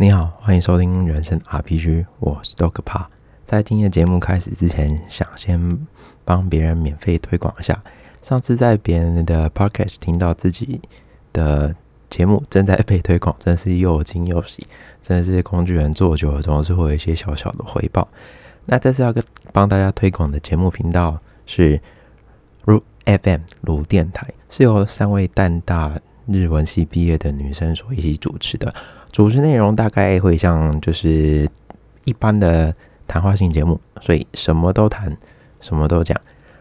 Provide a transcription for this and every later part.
你好，欢迎收听人生 RPG，我是 Dog 帕。在今天的节目开始之前，想先帮别人免费推广一下。上次在别人的 Podcast 听到自己的节目正在被推广，真是又惊又喜。真的是工具人做久了，总是会有一些小小的回报。那这次要跟帮大家推广的节目频道是 Ru FM 鲁电台，是由三位淡大日文系毕业的女生所一起主持的。主持内容大概会像就是一般的谈话性节目，所以什么都谈，什么都讲。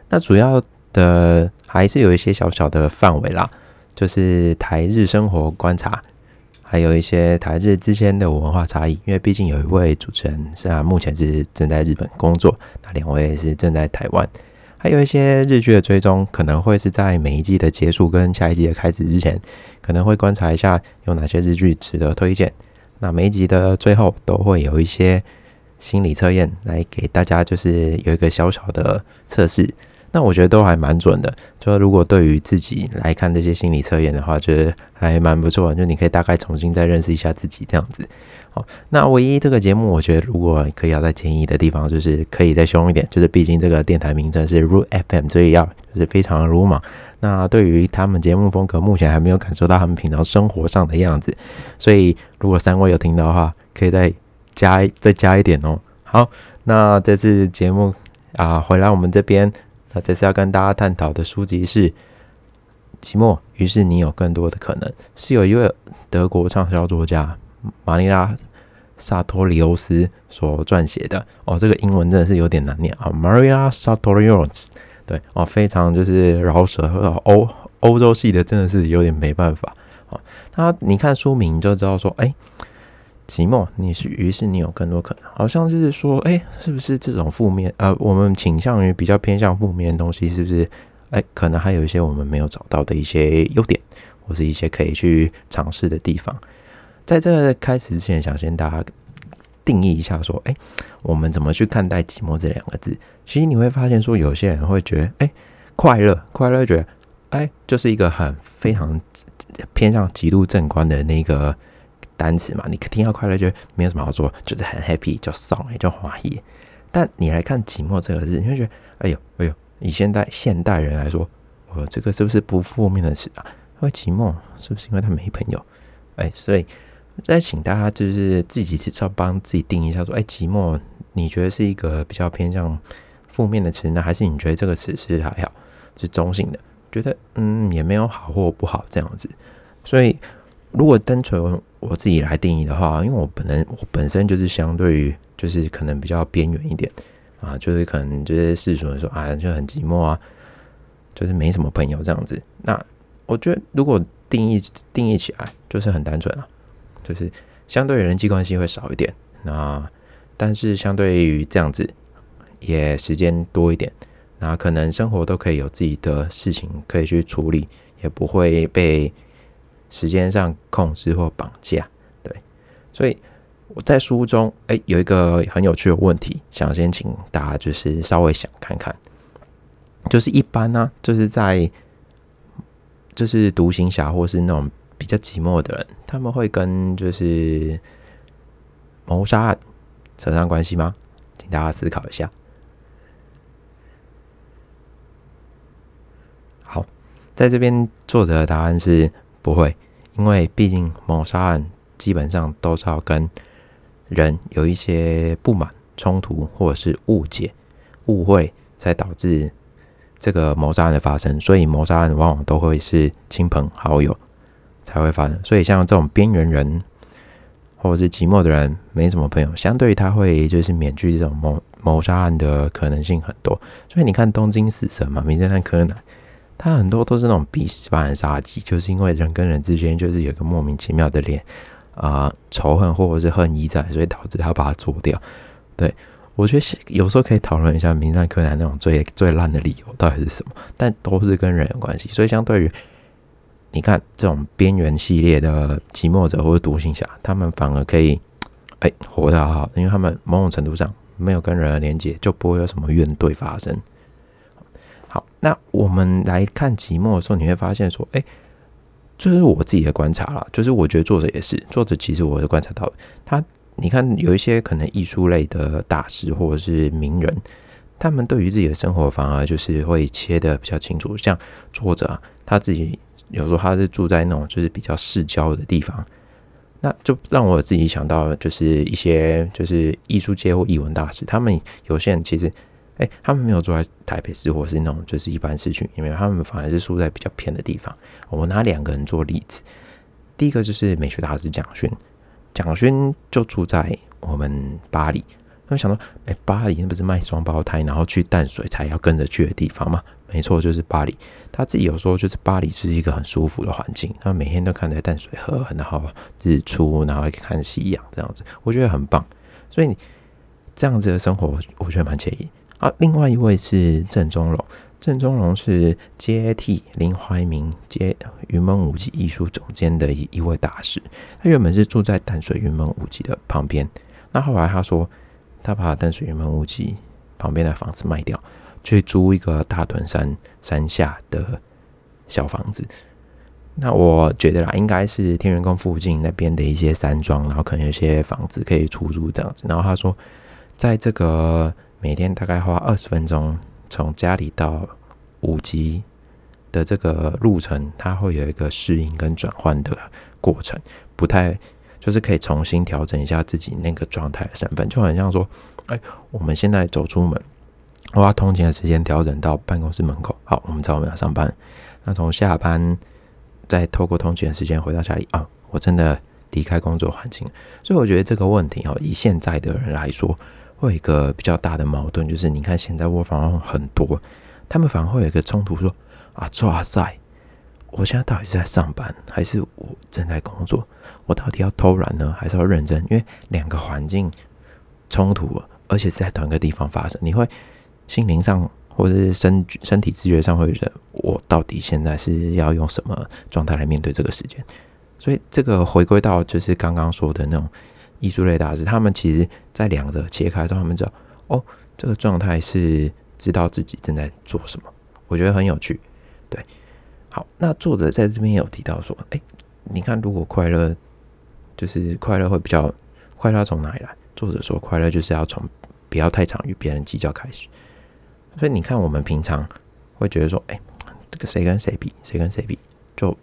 那主要的还是有一些小小的范围啦，就是台日生活观察，还有一些台日之间的文化差异。因为毕竟有一位主持人是啊，目前是正在日本工作，那两位是正在台湾。还有一些日剧的追踪，可能会是在每一季的结束跟下一季的开始之前，可能会观察一下有哪些日剧值得推荐。那每一集的最后都会有一些心理测验来给大家，就是有一个小小的测试。那我觉得都还蛮准的。就如果对于自己来看这些心理测验的话，觉得还蛮不错。就你可以大概重新再认识一下自己这样子。好，那唯一这个节目，我觉得如果可以要再建议的地方，就是可以再凶一点。就是毕竟这个电台名称是 Root FM，所以要就是非常鲁莽。那对于他们节目风格，目前还没有感受到他们平常生活上的样子。所以如果三位有听到的话，可以再加再加一点哦。好，那这次节目啊，回来我们这边。这次要跟大家探讨的书籍是《寂寞》，于是你有更多的可能，是有一位德国畅销作家玛丽拉·萨托里欧斯所撰写的。哦，这个英文真的是有点难念啊，Maria Satorios。对，哦，非常就是饶舌，欧欧洲系的真的是有点没办法。啊，他你看书名就知道说，哎。寂寞，你是于是你有更多可能，好像是说，哎，是不是这种负面？呃，我们倾向于比较偏向负面的东西，是不是？哎，可能还有一些我们没有找到的一些优点，或是一些可以去尝试的地方。在这开始之前，想先大家定义一下，说，哎，我们怎么去看待寂寞这两个字？其实你会发现，说有些人会觉得，哎，快乐，快乐，觉得，哎，就是一个很非常偏向极度正观的那个。单词嘛，你听到快乐就没有什么好说，就是很 happy，叫爽，也叫欢喜。但你来看寂寞这个字，你会觉得，哎呦，哎呦，以现代现代人来说，我这个是不是不负面的词啊？因为寂寞是不是因为他没朋友？哎，所以再请大家就是自己至少帮自己定一下，说，哎，寂寞你觉得是一个比较偏向负面的词呢，还是你觉得这个词是还好，是中性的？觉得嗯，也没有好或不好这样子。所以如果单纯我自己来定义的话，因为我本人我本身就是相对于就是可能比较边缘一点啊，就是可能这些世俗人说啊就很寂寞啊，就是没什么朋友这样子。那我觉得如果定义定义起来就是很单纯啊，就是相对人际关系会少一点。那但是相对于这样子也时间多一点，那可能生活都可以有自己的事情可以去处理，也不会被。时间上控制或绑架，对，所以我在书中，哎，有一个很有趣的问题，想先请大家就是稍微想看看，就是一般呢，就是在就是独行侠或是那种比较寂寞的人，他们会跟就是谋杀案扯上关系吗？请大家思考一下。好，在这边作者的答案是。不会，因为毕竟谋杀案基本上都是要跟人有一些不满、冲突或者是误解、误会，才导致这个谋杀案的发生。所以谋杀案往往都会是亲朋好友才会发生。所以像这种边缘人或者是寂寞的人，没什么朋友，相对他会就是免去这种谋谋杀案的可能性很多。所以你看《东京死神》嘛，《名侦探柯南》。他很多都是那种彼此般的杀机，就是因为人跟人之间就是有个莫名其妙的脸啊仇恨或者是恨意在，所以导致他把他做掉。对我觉得有时候可以讨论一下《名侦探柯南》那种最最烂的理由到底是什么，但都是跟人有关系。所以相对于你看这种边缘系列的寂寞者或者独行侠，他们反而可以哎活得好好，因为他们某种程度上没有跟人的连接，就不会有什么怨怼发生。那我们来看寂寞的时候，你会发现说，哎，这是我自己的观察啦，就是我觉得作者也是，作者其实我是观察到他，你看有一些可能艺术类的大师或者是名人，他们对于自己的生活反而就是会切的比较清楚，像作者他自己有时候他是住在那种就是比较市郊的地方，那就让我自己想到就是一些就是艺术界或艺文大师，他们有些人其实。哎，他们没有住在台北市，或是那种就是一般市区，因为他们反而是住在比较偏的地方。我们拿两个人做例子，第一个就是美学大师蒋勋，蒋勋就住在我们巴黎。我想到，哎，巴黎那不是卖双胞胎，然后去淡水才要跟着去的地方吗？没错，就是巴黎。他自己有说，就是巴黎是一个很舒服的环境，他每天都看着淡水河，然后日出，然后可以看夕阳，这样子，我觉得很棒。所以这样子的生活，我觉得蛮惬意。啊，另外一位是郑中龙，郑中龙是接替林怀民接云门舞集艺术总监的一一位大师。他原本是住在淡水云门舞集的旁边，那后来他说他把淡水云门舞集旁边的房子卖掉，去租一个大屯山山下的小房子。那我觉得啦，应该是天元宫附近那边的一些山庄，然后可能有些房子可以出租这样子。然后他说，在这个。每天大概花二十分钟从家里到五级的这个路程，它会有一个适应跟转换的过程，不太就是可以重新调整一下自己那个状态身份，就很像说，哎，我们现在走出门，我把通勤的时间调整到办公室门口，好，我们知道我们要上班，那从下班再透过通勤的时间回到家里啊，我真的离开工作环境，所以我觉得这个问题哦，以现在的人来说。会有一个比较大的矛盾，就是你看现在卧房很多，他们反而会有一个冲突，说啊，哇塞，我现在到底是在上班，还是我正在工作？我到底要偷懒呢，还是要认真？因为两个环境冲突，而且是在同一个地方发生，你会心灵上或者是身身体知觉上会觉得，我到底现在是要用什么状态来面对这个时间？所以这个回归到就是刚刚说的那种。艺术类大师，他们其实在两者切开之后，他们知道哦，这个状态是知道自己正在做什么，我觉得很有趣。对，好，那作者在这边有提到说，哎，你看，如果快乐就是快乐会比较快乐从哪里来？作者说，快乐就是要从不要太常与别人计较开始。所以你看，我们平常会觉得说，哎，这个谁跟谁比，谁跟谁比，就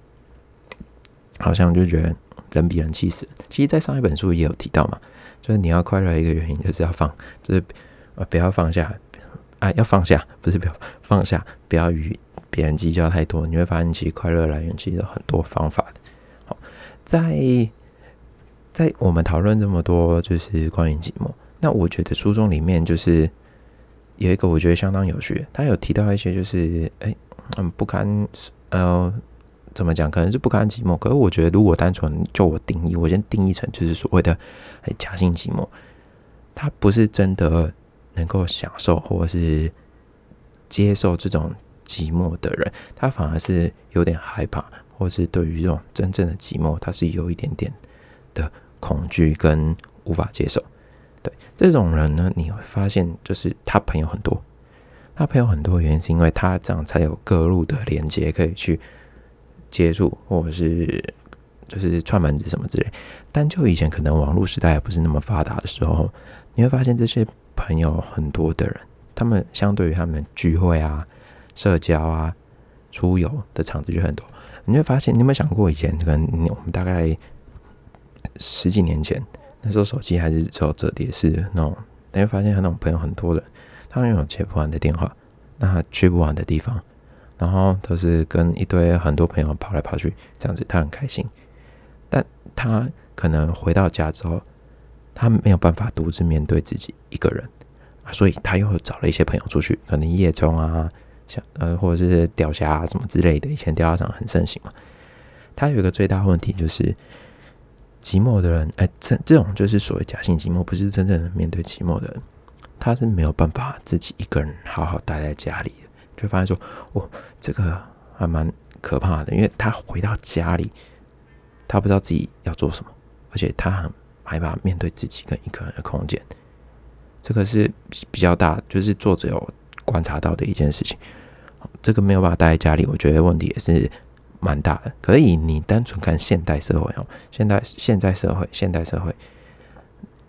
好像就觉得。人比人气死。其实，在上一本书也有提到嘛，就是你要快乐一个原因，就是要放，就是呃，不要放下，啊，要放下，不是不要放下，不要与别人计较太多。你会发现，其实快乐来源其实有很多方法的。好，在在我们讨论这么多，就是关于寂寞。那我觉得书中里面就是有一个我觉得相当有趣，他有提到一些，就是哎，嗯，不堪，呃。怎么讲？可能是不堪寂寞。可是我觉得，如果单纯就我定义，我先定义成就是所谓的假性寂寞，他不是真的能够享受或是接受这种寂寞的人，他反而是有点害怕，或是对于这种真正的寂寞，他是有一点点的恐惧跟无法接受。对这种人呢，你会发现，就是他朋友很多，他朋友很多原因是因为他这样才有各路的连接可以去。接触或者是就是串门子什么之类，但就以前可能网络时代还不是那么发达的时候，你会发现这些朋友很多的人，他们相对于他们聚会啊、社交啊、出游的场子就很多。你会发现，你有没有想过以前可能我们大概十几年前那时候手机还是只有折叠式那种，你会发现他那种朋友很多人，他们有接不完的电话，那去不完的地方。然后都是跟一堆很多朋友跑来跑去，这样子他很开心。但他可能回到家之后，他没有办法独自面对自己一个人啊，所以他又找了一些朋友出去，可能夜中啊，像呃或者是钓虾啊什么之类的。以前钓虾场很盛行嘛。他有一个最大问题就是寂寞的人，哎，这这种就是所谓假性寂寞，不是真正的面对寂寞的人，他是没有办法自己一个人好好待在家里。就发现说，哦，这个还蛮可怕的，因为他回到家里，他不知道自己要做什么，而且他很害怕面对自己跟一个人的空间。这个是比较大，就是作者有观察到的一件事情。这个没有办法待在家里，我觉得问题也是蛮大的。可以，你单纯看现代社会哦，现代现在社会，现代社会，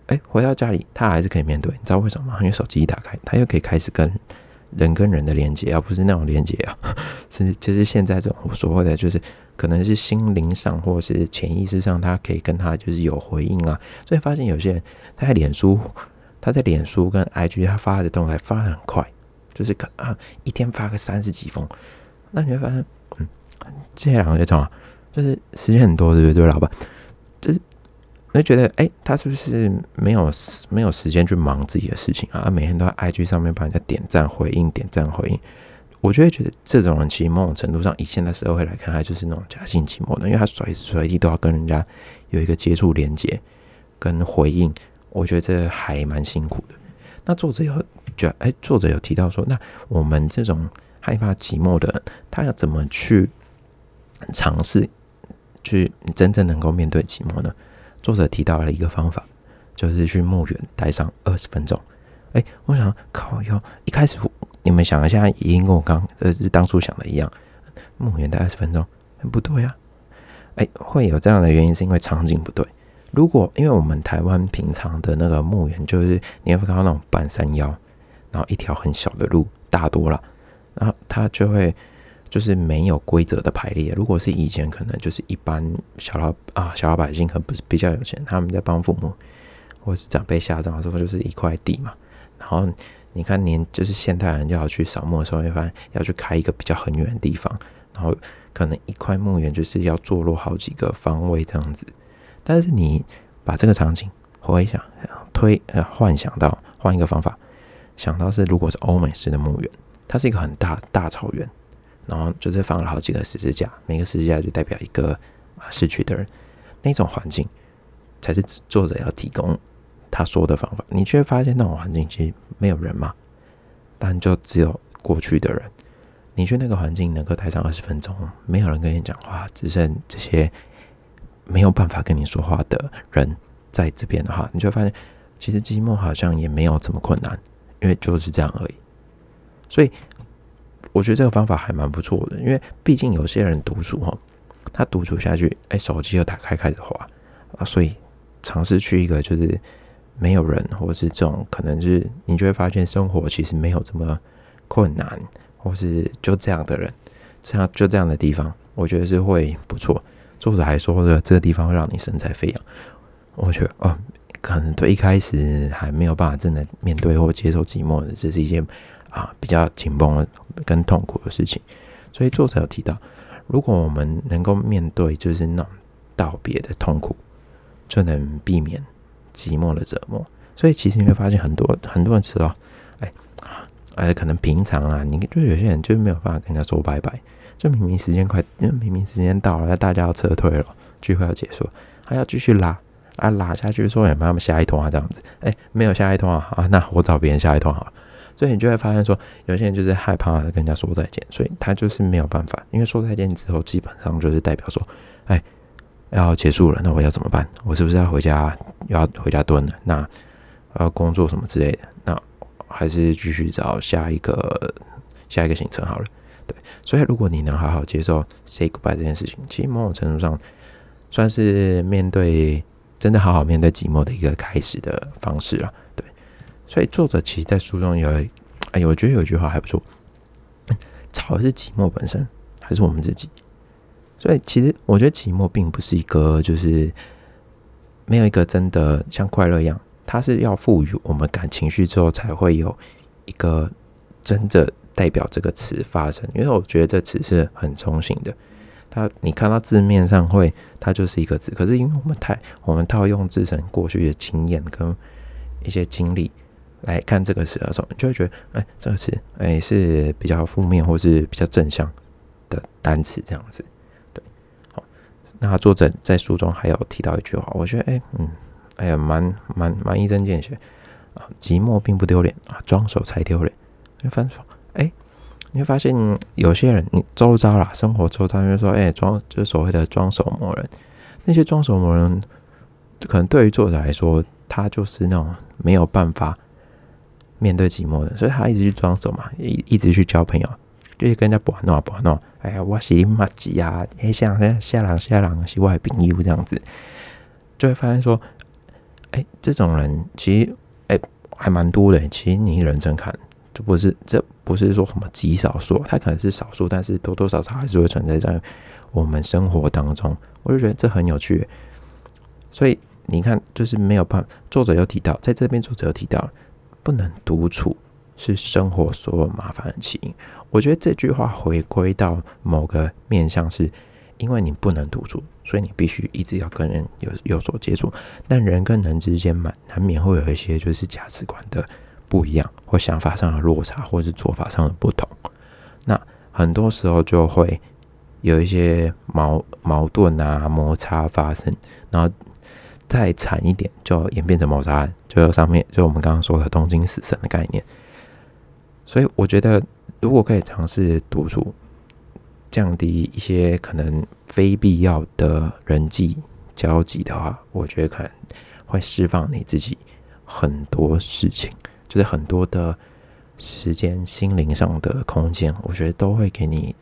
哎，回到家里他还是可以面对，你知道为什么吗？因为手机一打开，他又可以开始跟人跟人的连接，而不是那种连接啊，是就是现在这种所谓的，就是可能是心灵上或是潜意识上，他可以跟他就是有回应啊。所以发现有些人他在脸书，他在脸书跟 IG 他发的动态发的很快，就是可啊一天发个三十几封，那你会发现，嗯，这两个叫什么？就是时间很多，对不对？老板，你会觉得，哎，他是不是没有没有时间去忙自己的事情啊？他每天都在 IG 上面帮人家点赞回应，点赞回应。我就会觉得这种人其实某种程度上，以现在社会来看，他就是那种假性寂寞的，因为他随时随地都要跟人家有一个接触、连接跟回应。我觉得这还蛮辛苦的。那作者有觉得，哎，作者有提到说，那我们这种害怕寂寞的人，他要怎么去尝试？去真正能够面对寂寞呢？作者提到了一个方法，就是去墓园待上二十分钟。哎，我想靠，哟一开始你们想一下，已经跟我刚呃是当初想的一样，墓园待二十分钟，不对啊。哎，会有这样的原因，是因为场景不对。如果因为我们台湾平常的那个墓园，就是你会看到那种半山腰，然后一条很小的路，大多了，然后它就会。就是没有规则的排列。如果是以前，可能就是一般小老啊小老百姓，可能不是比较有钱，他们在帮父母或是长辈下葬的时候，就是一块地嘛。然后你看，年就是现代人就要去扫墓的时候，会发现要去开一个比较很远的地方，然后可能一块墓园就是要坐落好几个方位这样子。但是你把这个场景回想、推呃幻想到换一个方法，想到是如果是欧美式的墓园，它是一个很大大草原。然后就是放了好几个十字架，每个十字架就代表一个啊逝去的人，那种环境才是作者要提供他说的方法。你却发现那种环境其实没有人嘛，但就只有过去的人。你去那个环境能够待上二十分钟，没有人跟你讲话，只剩这些没有办法跟你说话的人在这边的话，你就会发现其实寂寞好像也没有这么困难，因为就是这样而已。所以。我觉得这个方法还蛮不错的，因为毕竟有些人独处哈，他独处下去，哎，手机又打开开始滑啊，所以尝试去一个就是没有人，或是这种可能是你就会发现生活其实没有这么困难，或是就这样的人，这样就这样的地方，我觉得是会不错。作者还说的这个地方会让你神采飞扬，我觉得哦，可能对一开始还没有办法真的面对或接受寂寞的，这是一件。啊，比较紧绷的跟痛苦的事情，所以作者有提到，如果我们能够面对就是那种道别的痛苦，就能避免寂寞的折磨。所以其实你会发现很多很多人知道，哎哎，可能平常啊，你就有些人就没有办法跟人家说拜拜，就明明时间快，因为明明时间到了，大家要撤退了，聚会要结束，还要继续拉啊拉下去，说有没有下一通啊这样子，哎，没有下一通啊，啊，那我找别人下一通好了。所以你就会发现说，有些人就是害怕跟人家说再见，所以他就是没有办法，因为说再见之后，基本上就是代表说，哎，要结束了，那我要怎么办？我是不是要回家，要回家蹲了？那要工作什么之类的？那还是继续找下一个下一个行程好了。对，所以如果你能好好接受 say goodbye 这件事情，其实某种程度上算是面对真的好好面对寂寞的一个开始的方式了。所以作者其实，在书中有，哎，我觉得有一句话还不错，吵的是寂寞本身，还是我们自己？所以其实我觉得寂寞并不是一个，就是没有一个真的像快乐一样，它是要赋予我们感情绪之后，才会有一个真的代表这个词发生。因为我觉得这词是很中性的，它你看到字面上会，它就是一个字，可是因为我们太我们套用自身过去的经验跟一些经历。来看这个词的时候，你就会觉得，哎，这个词，哎，是比较负面或是比较正向的单词，这样子，对，好。那作者在书中还有提到一句话，我觉得，哎，嗯，哎呀，蛮蛮蛮一针见血啊。寂寞并不丢脸啊，装手才丢脸。你分手，哎，你会发现有些人，你周遭啦，生活周遭，就说，哎，装，就是所谓的装手磨人。那些装手磨人，可能对于作者来说，他就是那种没有办法。面对寂寞的，所以他一直去装熟嘛，一一直去交朋友，就是跟人家玩闹玩闹，哎呀，我是你妈鸡啊，哎，像像下狼下狼是外宾友这样子，就会发现说，哎，这种人其实哎还蛮多的。其实你认真看，这不是这不是说什么极少数，他可能是少数，但是多多少少还是会存在在我们生活当中。我就觉得这很有趣，所以你看，就是没有办法。作者有提到，在这边作者有提到，不能独处。是生活所有麻烦的起因。我觉得这句话回归到某个面向，是因为你不能独处，所以你必须一直要跟人有有所接触。但人跟人之间嘛，难免会有一些就是价值观的不一样，或想法上的落差，或是做法上的不同。那很多时候就会有一些矛矛盾啊、摩擦发生，然后再惨一点，就演变成谋杀案，就上面就我们刚刚说的东京死神的概念。所以我觉得，如果可以尝试独处，降低一些可能非必要的人际交集的话，我觉得可能会释放你自己很多事情，就是很多的时间、心灵上的空间，我觉得都会给你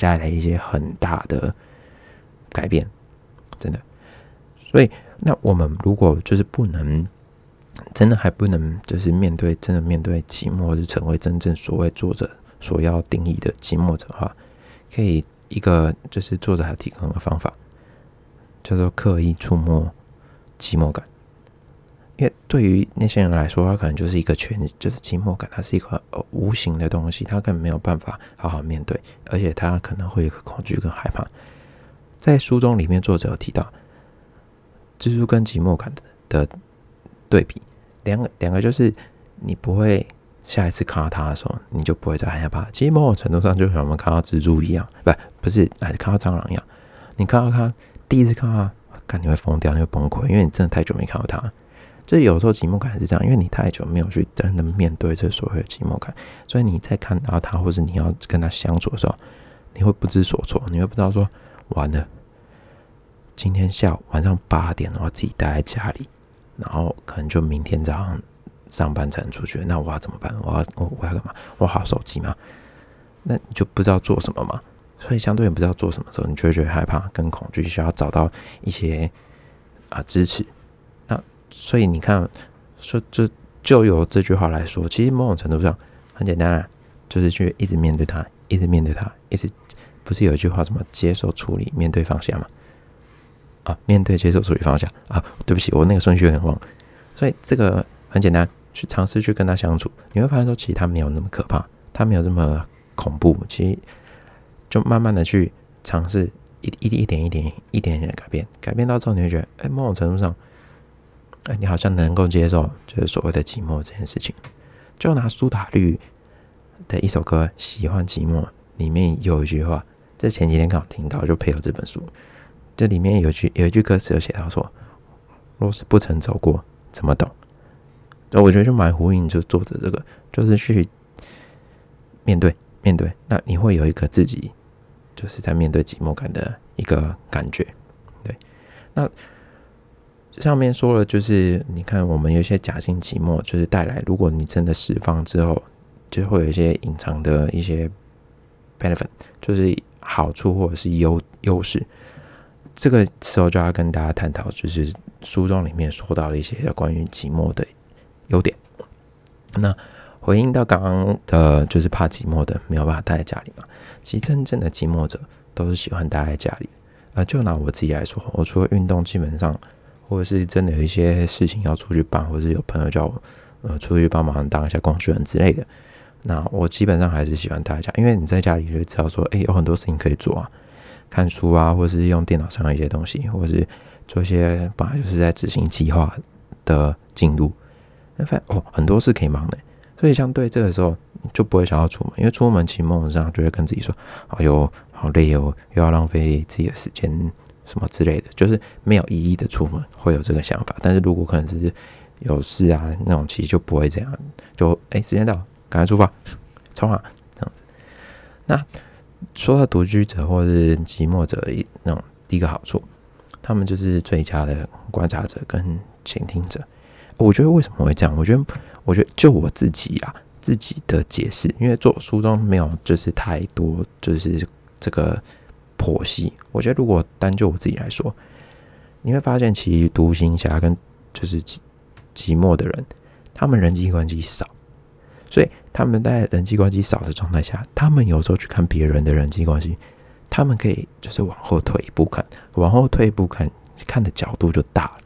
带来一些很大的改变，真的。所以，那我们如果就是不能。真的还不能，就是面对真的面对寂寞，或是成为真正所谓作者所要定义的寂寞者的话，可以一个就是作者还提供的方法，叫做刻意触摸寂寞感。因为对于那些人来说，他可能就是一个全，就是寂寞感，它是一个无形的东西，他根本没有办法好好面对，而且他可能会有恐惧跟害怕。在书中里面，作者有提到，蜘蛛跟寂寞感的的对比。两个两个就是你不会下一次看到它的时候，你就不会再害怕。其实某种程度上就像我们看到蜘蛛一样，不不是还是看到蟑螂一样。你看到它第一次看到它，感你会疯掉，你会崩溃，因为你真的太久没看到它。就有时候寂寞感是这样，因为你太久没有去真的面对这所谓的寂寞感，所以你在看到它，或是你要跟它相处的时候，你会不知所措，你会不知道说完了，今天下午晚上八点的话，自己待在家里。然后可能就明天早上上班才能出去，那我要怎么办？我要我我要干嘛？我好手机吗？那你就不知道做什么嘛。所以相对不知道做什么时候，你就会觉得害怕跟恐惧，需要找到一些啊支持。那所以你看，说就就由这句话来说，其实某种程度上很简单啊，就是去一直面对他，一直面对他，一直不是有一句话什么接受处理，面对放下吗？啊，面对、接受、处理、放下啊！对不起，我那个顺序有点忘。所以这个很简单，去尝试去跟他相处，你会发现说，其实他没有那么可怕，他没有这么恐怖。其实就慢慢的去尝试，一、一点、一点、一点、一点点的改变，改变到之后，你会觉得，哎，某种程度上，哎，你好像能够接受，就是所谓的寂寞这件事情。就拿苏打绿的一首歌《喜欢寂寞》里面有一句话，这前几天刚好听到，就配合这本书。这里面有句有一句歌词有写到说：“若是不曾走过，怎么懂？”那我觉得就蛮呼应，就作者这个，就是去面对面对，那你会有一个自己就是在面对寂寞感的一个感觉。对，那上面说了，就是你看，我们有些假性寂寞，就是带来，如果你真的释放之后，就会有一些隐藏的一些 benefit，就是好处或者是优优势。这个时候就要跟大家探讨，就是书中里面说到的一些关于寂寞的优点。那回应到刚刚的，就是怕寂寞的没有办法待在家里嘛？其实真正的寂寞者都是喜欢待在家里。啊，就拿我自己来说，我除了运动，基本上或者是真的有一些事情要出去办，或者是有朋友叫我呃出去帮忙当一下工具人之类的，那我基本上还是喜欢待在家，因为你在家里就知道说，哎，有很多事情可以做啊。看书啊，或是用电脑上的一些东西，或是做一些本来就是在执行计划的进度，那反哦，很多事可以忙的，所以相对这个时候就不会想要出门，因为出门其实梦上就会跟自己说：“哎呦，好累哦，又要浪费自己的时间什么之类的，就是没有意义的出门会有这个想法。但是如果可能是有事啊那种，其实就不会这样，就哎时间到，赶快出发，冲啊这样子。那。说到独居者或是寂寞者，一那种第一个好处，他们就是最佳的观察者跟倾听者。我觉得为什么会这样？我觉得，我觉得就我自己啊，自己的解释，因为做书中没有就是太多就是这个剖析。我觉得如果单就我自己来说，你会发现其实独行侠跟就是寂寂寞的人，他们人际关系少，所以他们在人际关系少的状态下，他们有时候去看别人的人际关系，他们可以就是往后退一步看，往后退一步看，看的角度就大了，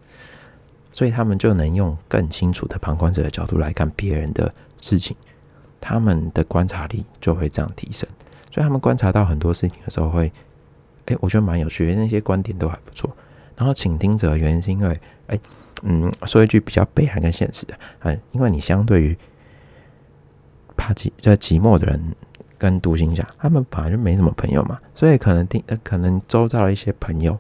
所以他们就能用更清楚的旁观者的角度来看别人的。事情，他们的观察力就会这样提升，所以他们观察到很多事情的时候，会，哎，我觉得蛮有趣，那些观点都还不错。然后倾听者原因是因为，哎，嗯，说一句比较悲哀跟现实的，嗯，因为你相对于他寂在寂寞的人跟独行侠，他们本来就没什么朋友嘛，所以可能听，可能周遭的一些朋友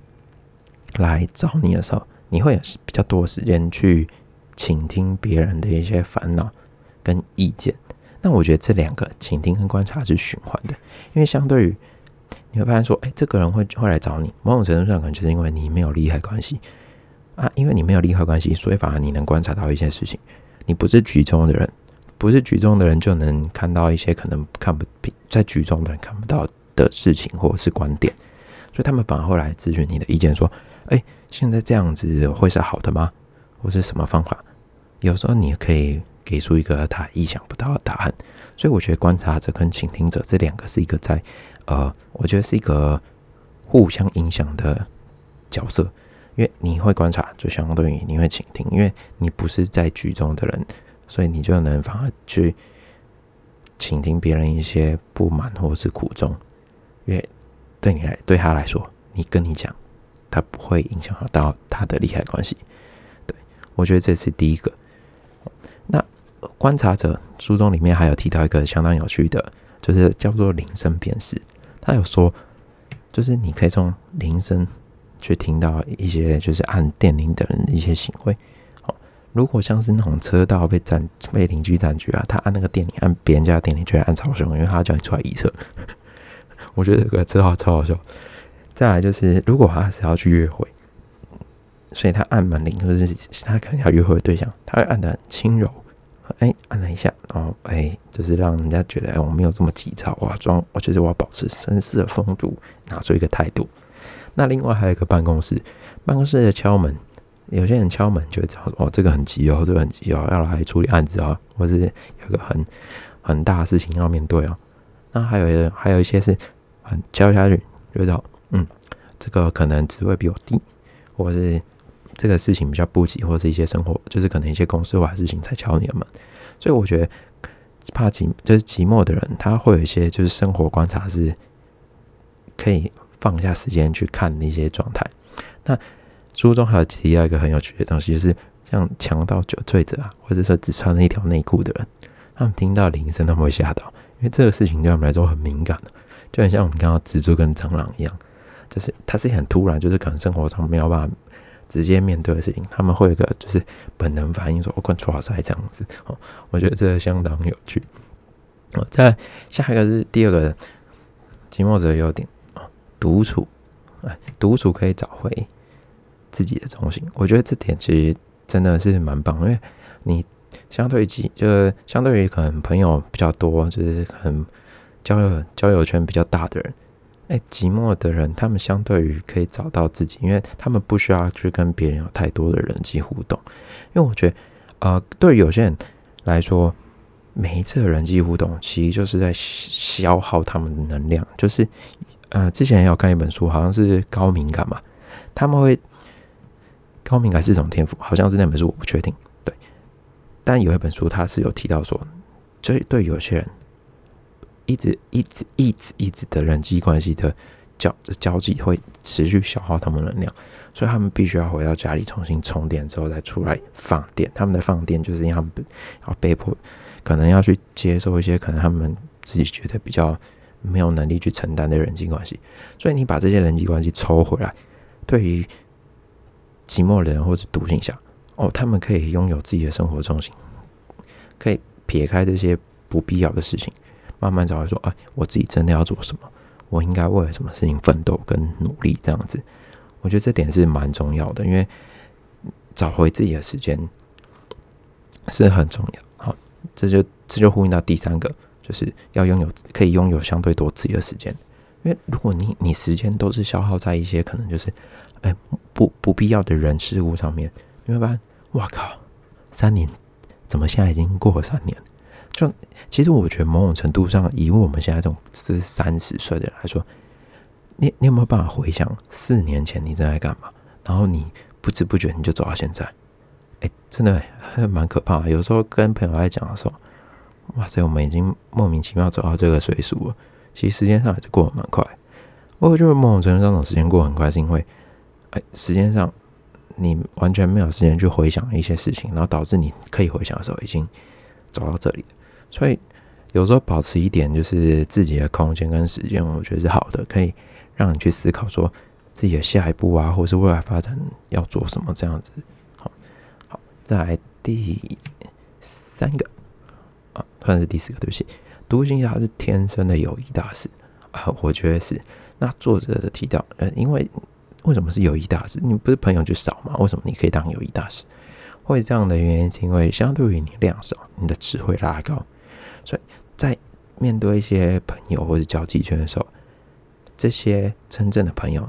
来找你的时候，你会有比较多时间去倾听别人的一些烦恼。跟意见，那我觉得这两个倾听跟观察是循环的，因为相对于你会发现说，哎，这个人会会来找你，某种程度上可能就是因为你没有利害关系啊，因为你没有利害关系，所以反而你能观察到一些事情。你不是局中的人，不是局中的人就能看到一些可能看不在局中的人看不到的事情或者是观点，所以他们反而会来咨询你的意见，说，哎，现在这样子会是好的吗？或是什么方法？有时候你可以。给出一个他意想不到的答案，所以我觉得观察者跟倾听者这两个是一个在呃，我觉得是一个互相影响的角色，因为你会观察，就相当于你会倾听，因为你不是在局中的人，所以你就能反而去倾听别人一些不满或是苦衷，因为对你来对他来说，你跟你讲，他不会影响到他的利害关系。对我觉得这是第一个。那观察者书中里面还有提到一个相当有趣的，就是叫做铃声辨识。他有说，就是你可以从铃声去听到一些就是按电铃的人的一些行为。如果像是那种车道被占被邻居占据啊，他按那个电铃，按别人家的电铃，就会按超凶，因为他叫你出来移车。我觉得这个车号超好笑。再来就是，如果他是要去约会，所以他按门铃，或者是他可能要约会的对象，他会按的很轻柔。哎，按了一下，然后哎，就是让人家觉得哎，我没有这么急躁，我要装，我觉得我要保持绅士的风度，拿出一个态度。那另外还有一个办公室，办公室的敲门，有些人敲门就会知道哦，这个很急哦，这个很急哦，要来处理案子啊，或是有个很很大的事情要面对哦。那还有还有一些是很敲下去就知道，嗯，这个可能职位比我低，或者是。这个事情比较不急，或是一些生活，就是可能一些公司外事情才敲你的门，所以我觉得怕寂就是寂寞的人，他会有一些就是生活观察是可以放下时间去看那些状态。那书中还有提到一个很有趣的东西，就是像强盗、酒醉者啊，或者说只穿了一条内裤的人，他们听到铃声他们会吓到，因为这个事情对他们来说很敏感的，就很像我们看到蜘蛛跟蟑螂一样，就是它是很突然，就是可能生活上没有办法。直接面对的事情，他们会有一个就是本能反应，说“我管错赛这样子”。哦，我觉得这个相当有趣。哦，再下一个是第二个寂寞者优点哦，独处。哎，独处可以找回自己的中心。我觉得这点其实真的是蛮棒，因为你相对于几，就相对于可能朋友比较多，就是可能交友交友圈比较大的人。哎，寂寞的人，他们相对于可以找到自己，因为他们不需要去跟别人有太多的人际互动。因为我觉得，呃，对有些人来说，每一次的人际互动，其实就是在消耗他们的能量。就是，呃，之前也有看一本书，好像是高敏感嘛，他们会高敏感是一种天赋，好像是那本书，我不确定。对，但有一本书，它是有提到说，这对有些人。一直一直一直一直的人际关系的交交际会持续消耗他们能量，所以他们必须要回到家里重新充电之后再出来放电。他们的放电就是因为他们要被迫可能要去接受一些可能他们自己觉得比较没有能力去承担的人际关系。所以你把这些人际关系抽回来，对于寂寞人或者独行侠哦，他们可以拥有自己的生活重心，可以撇开这些不必要的事情。慢慢找回说，哎，我自己真的要做什么？我应该为了什么事情奋斗跟努力？这样子，我觉得这点是蛮重要的，因为找回自己的时间是很重要。好，这就这就呼应到第三个，就是要拥有可以拥有相对多自己的时间。因为如果你你时间都是消耗在一些可能就是哎不不必要的人事物上面，你会发现，哇靠，三年怎么现在已经过了三年？就其实我觉得某种程度上，以我们现在这种是三十岁的人来说，你你有没有办法回想四年前你正在干嘛？然后你不知不觉你就走到现在，哎，真的蛮可怕。有时候跟朋友在讲的时候，哇塞，我们已经莫名其妙走到这个岁数了。其实时间上还是过得蛮快。我就是某种程度上，种时间过得很快，是因为，时间上你完全没有时间去回想一些事情，然后导致你可以回想的时候已经走到这里。所以有时候保持一点就是自己的空间跟时间，我觉得是好的，可以让你去思考说自己的下一步啊，或是未来发展要做什么这样子。好，好，再来第三个啊，算是第四个，对不起，独行侠是天生的友谊大师啊，我觉得是。那作者的提到，呃，因为为什么是友谊大师？你不是朋友就少吗？为什么你可以当友谊大师？会这样的原因是因为相对于你量少，你的词汇拉高。所以在面对一些朋友或者交际圈的时候，这些真正的朋友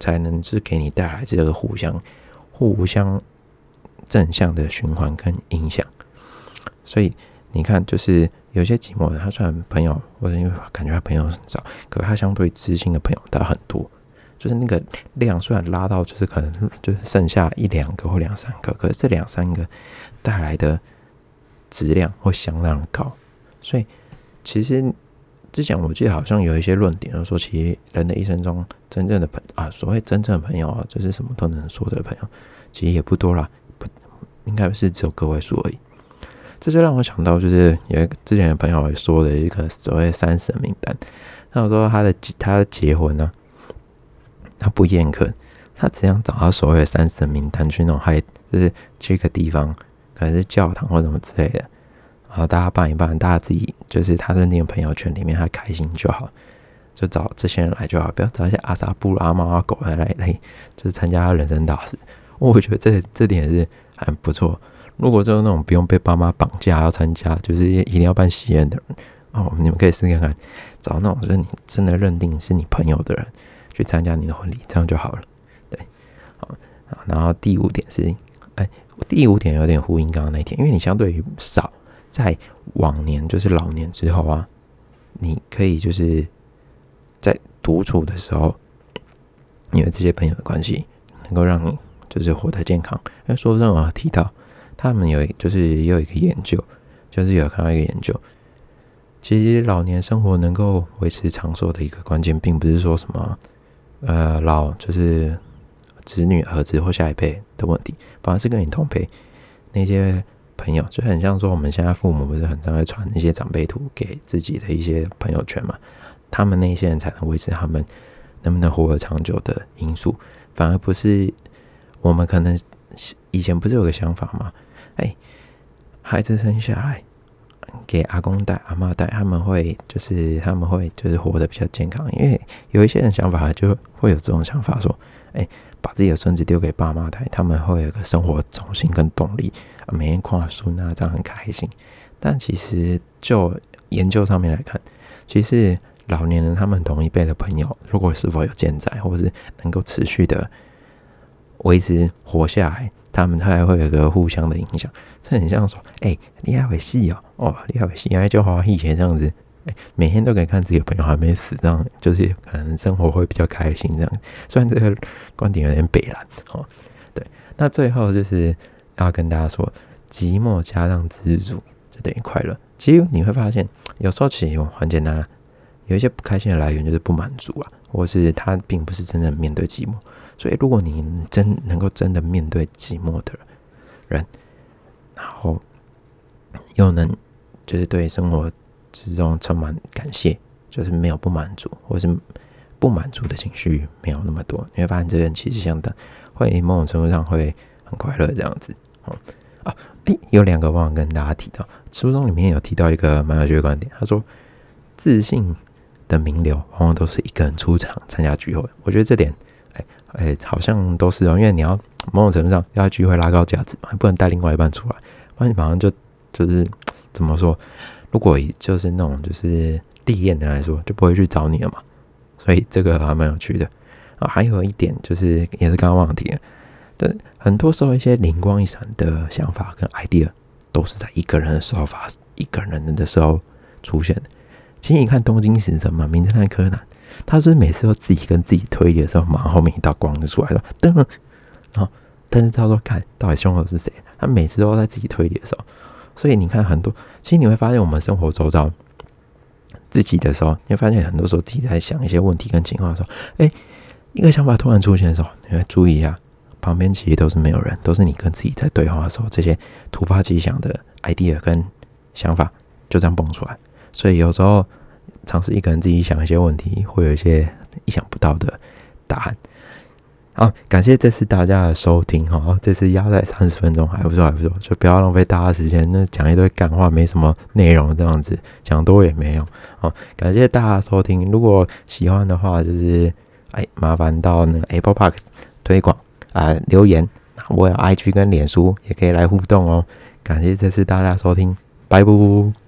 才能是给你带来这个互相、互相正向的循环跟影响。所以你看，就是有些寂寞人，他虽然朋友或者因为感觉他朋友很少，可是他相对知心的朋友他很多。就是那个量虽然拉到，就是可能就是剩下一两个或两三个，可是这两三个带来的质量会相当高。所以，其实之前我记得好像有一些论点，说其实人的一生中真正的朋啊，所谓真正的朋友啊，就是什么都能说的朋友，其实也不多啦，不应该是只有个位数而已。这就让我想到，就是有之前的朋友也说的一个所谓三神名单。那我说他的他的结婚呢，他不宴客，他只想找到所谓的三神名单去那种嗨，就是去一个地方，可能是教堂或什么之类的。然后大家办一办，大家自己就是他的那个朋友圈里面，他开心就好，就找这些人来就好，不要找一些阿萨布拉、猫啊狗来来来，就是参加人生大事。我觉得这这点是很不错。如果就是那种不用被爸妈绑架要参加，就是一定要办喜宴的人哦，你们可以试看看，找那种就是你真的认定是你朋友的人去参加你的婚礼，这样就好了。对，好，然后第五点是，哎，第五点有点呼应刚刚那天，因为你相对于少。在往年，就是老年之后啊，你可以就是在独处的时候，因为这些朋友的关系，能够让你就是活得健康。因为说真话提到，他们有就是也有一个研究，就是有看到一个研究，其实老年生活能够维持长寿的一个关键，并不是说什么呃老就是子女儿子或下一辈的问题，反而是跟你同辈那些。朋友就很像说，我们现在父母不是很常会传一些长辈图给自己的一些朋友圈嘛？他们那些人才能维持他们能不能活得长久的因素，反而不是我们可能以前不是有个想法吗？哎，孩子生下来给阿公带、阿妈带，他们会就是他们会就是活得比较健康，因为有一些人想法就会有这种想法说，哎。把自己的孙子丢给爸妈带，他们会有个生活重心跟动力，每天夸孙啊，这样很开心。但其实就研究上面来看，其实老年人他们同一辈的朋友，如果是否有健在，或者是能够持续的维持活下来，他们他还会有个互相的影响。这很像说，哎，你还会戏哦，哦，你还会戏，哎，就好像以前这样子。哎，每天都可以看自己的朋友还没死，这样就是可能生活会比较开心。这样，虽然这个观点有点北蓝哦。对，那最后就是要跟大家说，寂寞加上知足就等于快乐。其实你会发现，有时候其实很简单，有一些不开心的来源就是不满足啊，或是他并不是真正面对寂寞。所以，如果你真能够真的面对寂寞的人，然后又能就是对生活。之中充满感谢，就是没有不满足，或是不满足的情绪没有那么多。你会发现这个人其实相当会某种程度上会很快乐这样子。哦啊，诶，有两个忘了跟大家提到，书中里面有提到一个蛮有趣的观点，他说自信的名流往往都是一个人出场参加聚会。我觉得这点，哎，好像都是哦，因为你要某种程度上要聚会拉高价值嘛，不能带另外一半出来，不然你马上就就是怎么说？如果就是那种就是历练的来说，就不会去找你了嘛。所以这个还蛮有趣的啊。还有一点就是，也是刚刚忘记了，对，很多时候一些灵光一闪的想法跟 idea 都是在一个人的时候发，一个人的时候出现的。其实你看《东京死神》嘛，《名侦探柯南》，他是每次都自己跟自己推理的时候，马上后面一道光就出来了，噔，然后但是他说看到底凶手是谁，他每次都在自己推理的时候，所以你看很多，其实你会发现我们生活周遭自己的时候，你会发现很多时候自己在想一些问题跟情况的时候，哎，一个想法突然出现的时候，你会注意一下，旁边其实都是没有人，都是你跟自己在对话的时候，这些突发奇想的 idea 跟想法就这样蹦出来。所以有时候尝试一个人自己想一些问题，会有一些意想不到的答案。好，感谢这次大家的收听哈，这次压在三十分钟还不错还不错，就不要浪费大家时间，那讲一堆干话没什么内容这样子，讲多也没用。好，感谢大家收听，如果喜欢的话，就是哎麻烦到那个 Apple Park 推广啊留言，我有 IG 跟脸书也可以来互动哦。感谢这次大家收听，拜拜。